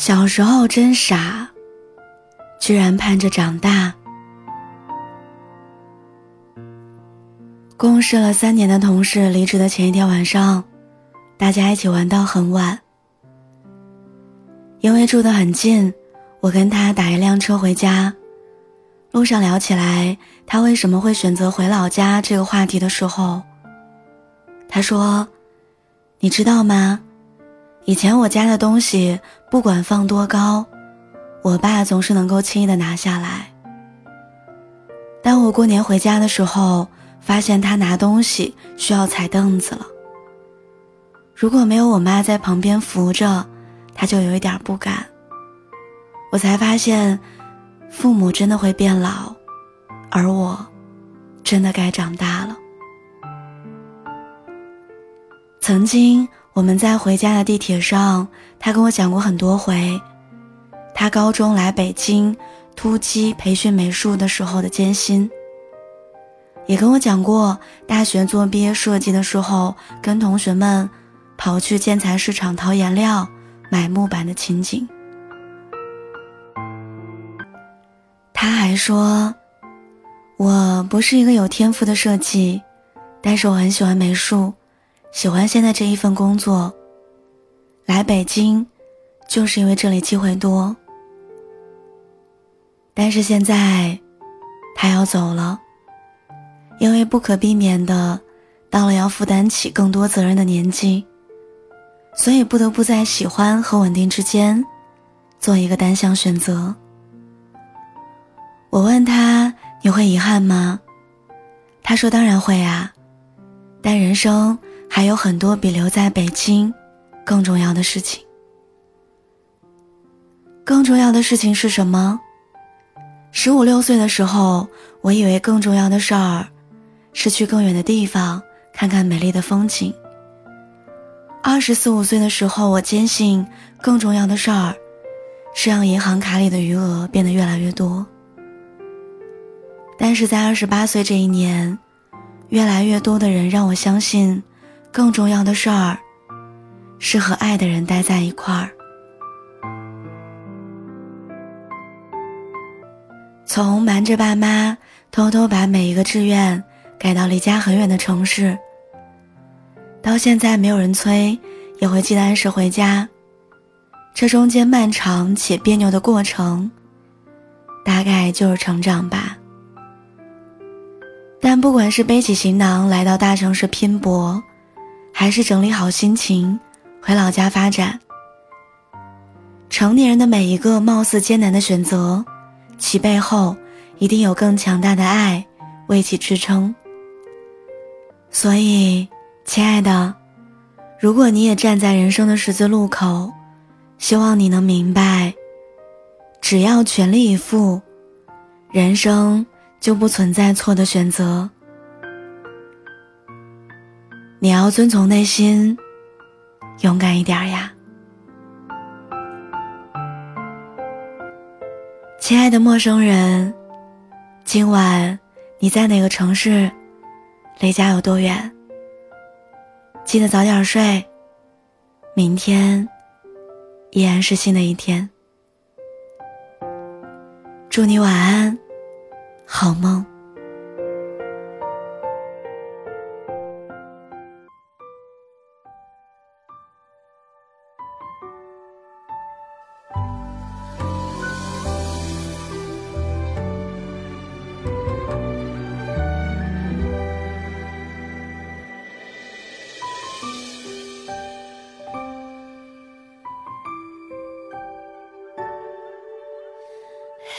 小时候真傻，居然盼着长大。共事了三年的同事离职的前一天晚上，大家一起玩到很晚。因为住得很近，我跟他打一辆车回家。路上聊起来他为什么会选择回老家这个话题的时候，他说：“你知道吗？以前我家的东西不管放多高，我爸总是能够轻易的拿下来。当我过年回家的时候，发现他拿东西需要踩凳子了。如果没有我妈在旁边扶着，他就有一点不敢。我才发现。”父母真的会变老，而我，真的该长大了。曾经我们在回家的地铁上，他跟我讲过很多回，他高中来北京突击培训美术的时候的艰辛，也跟我讲过大学做毕业设计的时候，跟同学们跑去建材市场淘颜料、买木板的情景。他还说：“我不是一个有天赋的设计，但是我很喜欢美术，喜欢现在这一份工作。来北京，就是因为这里机会多。但是现在，他要走了，因为不可避免的，到了要负担起更多责任的年纪，所以不得不在喜欢和稳定之间，做一个单向选择。”我问他：“你会遗憾吗？”他说：“当然会啊，但人生还有很多比留在北京更重要的事情。更重要的事情是什么？十五六岁的时候，我以为更重要的事儿是去更远的地方看看美丽的风景。二十四五岁的时候，我坚信更重要的事儿是让银行卡里的余额变得越来越多。”但是在二十八岁这一年，越来越多的人让我相信，更重要的事儿是和爱的人待在一块儿。从瞒着爸妈偷偷把每一个志愿改到离家很远的城市，到现在没有人催也会记得按时回家，这中间漫长且别扭的过程，大概就是成长吧。但不管是背起行囊来到大城市拼搏，还是整理好心情回老家发展，成年人的每一个貌似艰难的选择，其背后一定有更强大的爱为其支撑。所以，亲爱的，如果你也站在人生的十字路口，希望你能明白，只要全力以赴，人生。就不存在错的选择。你要遵从内心，勇敢一点呀，亲爱的陌生人。今晚你在哪个城市？离家有多远？记得早点睡，明天依然是新的一天。祝你晚安。好梦。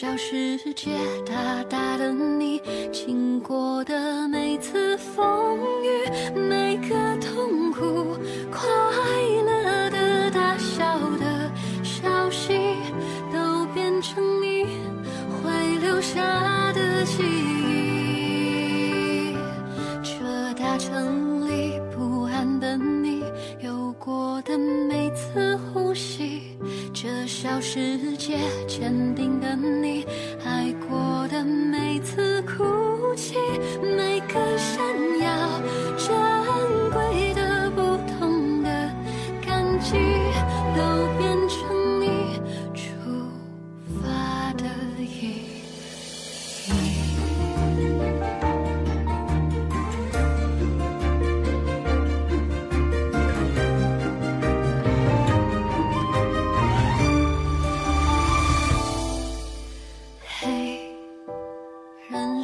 小世界大大的你经过的每次风雨每个痛苦快乐的大笑的消息都变成你会留下的记忆。这大城里不安的你有过的每次呼吸这小世界每次哭泣，每个善意。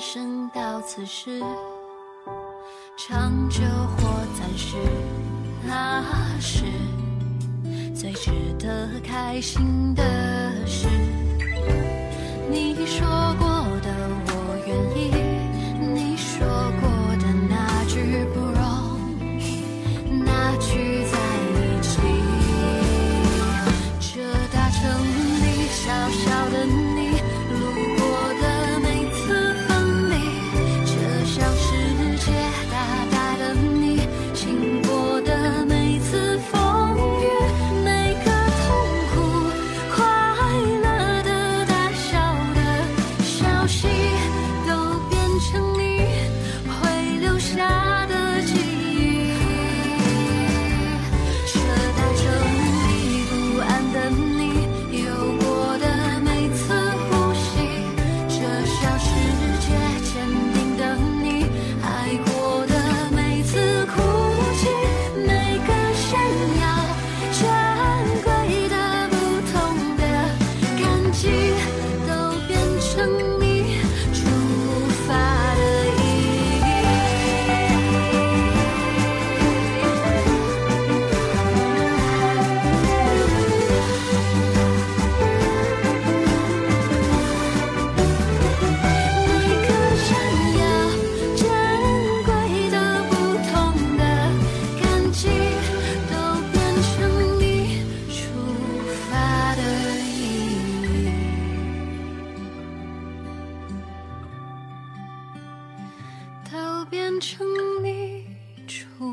生到此时长久或暂时那是最值得开心的事。你说过 true.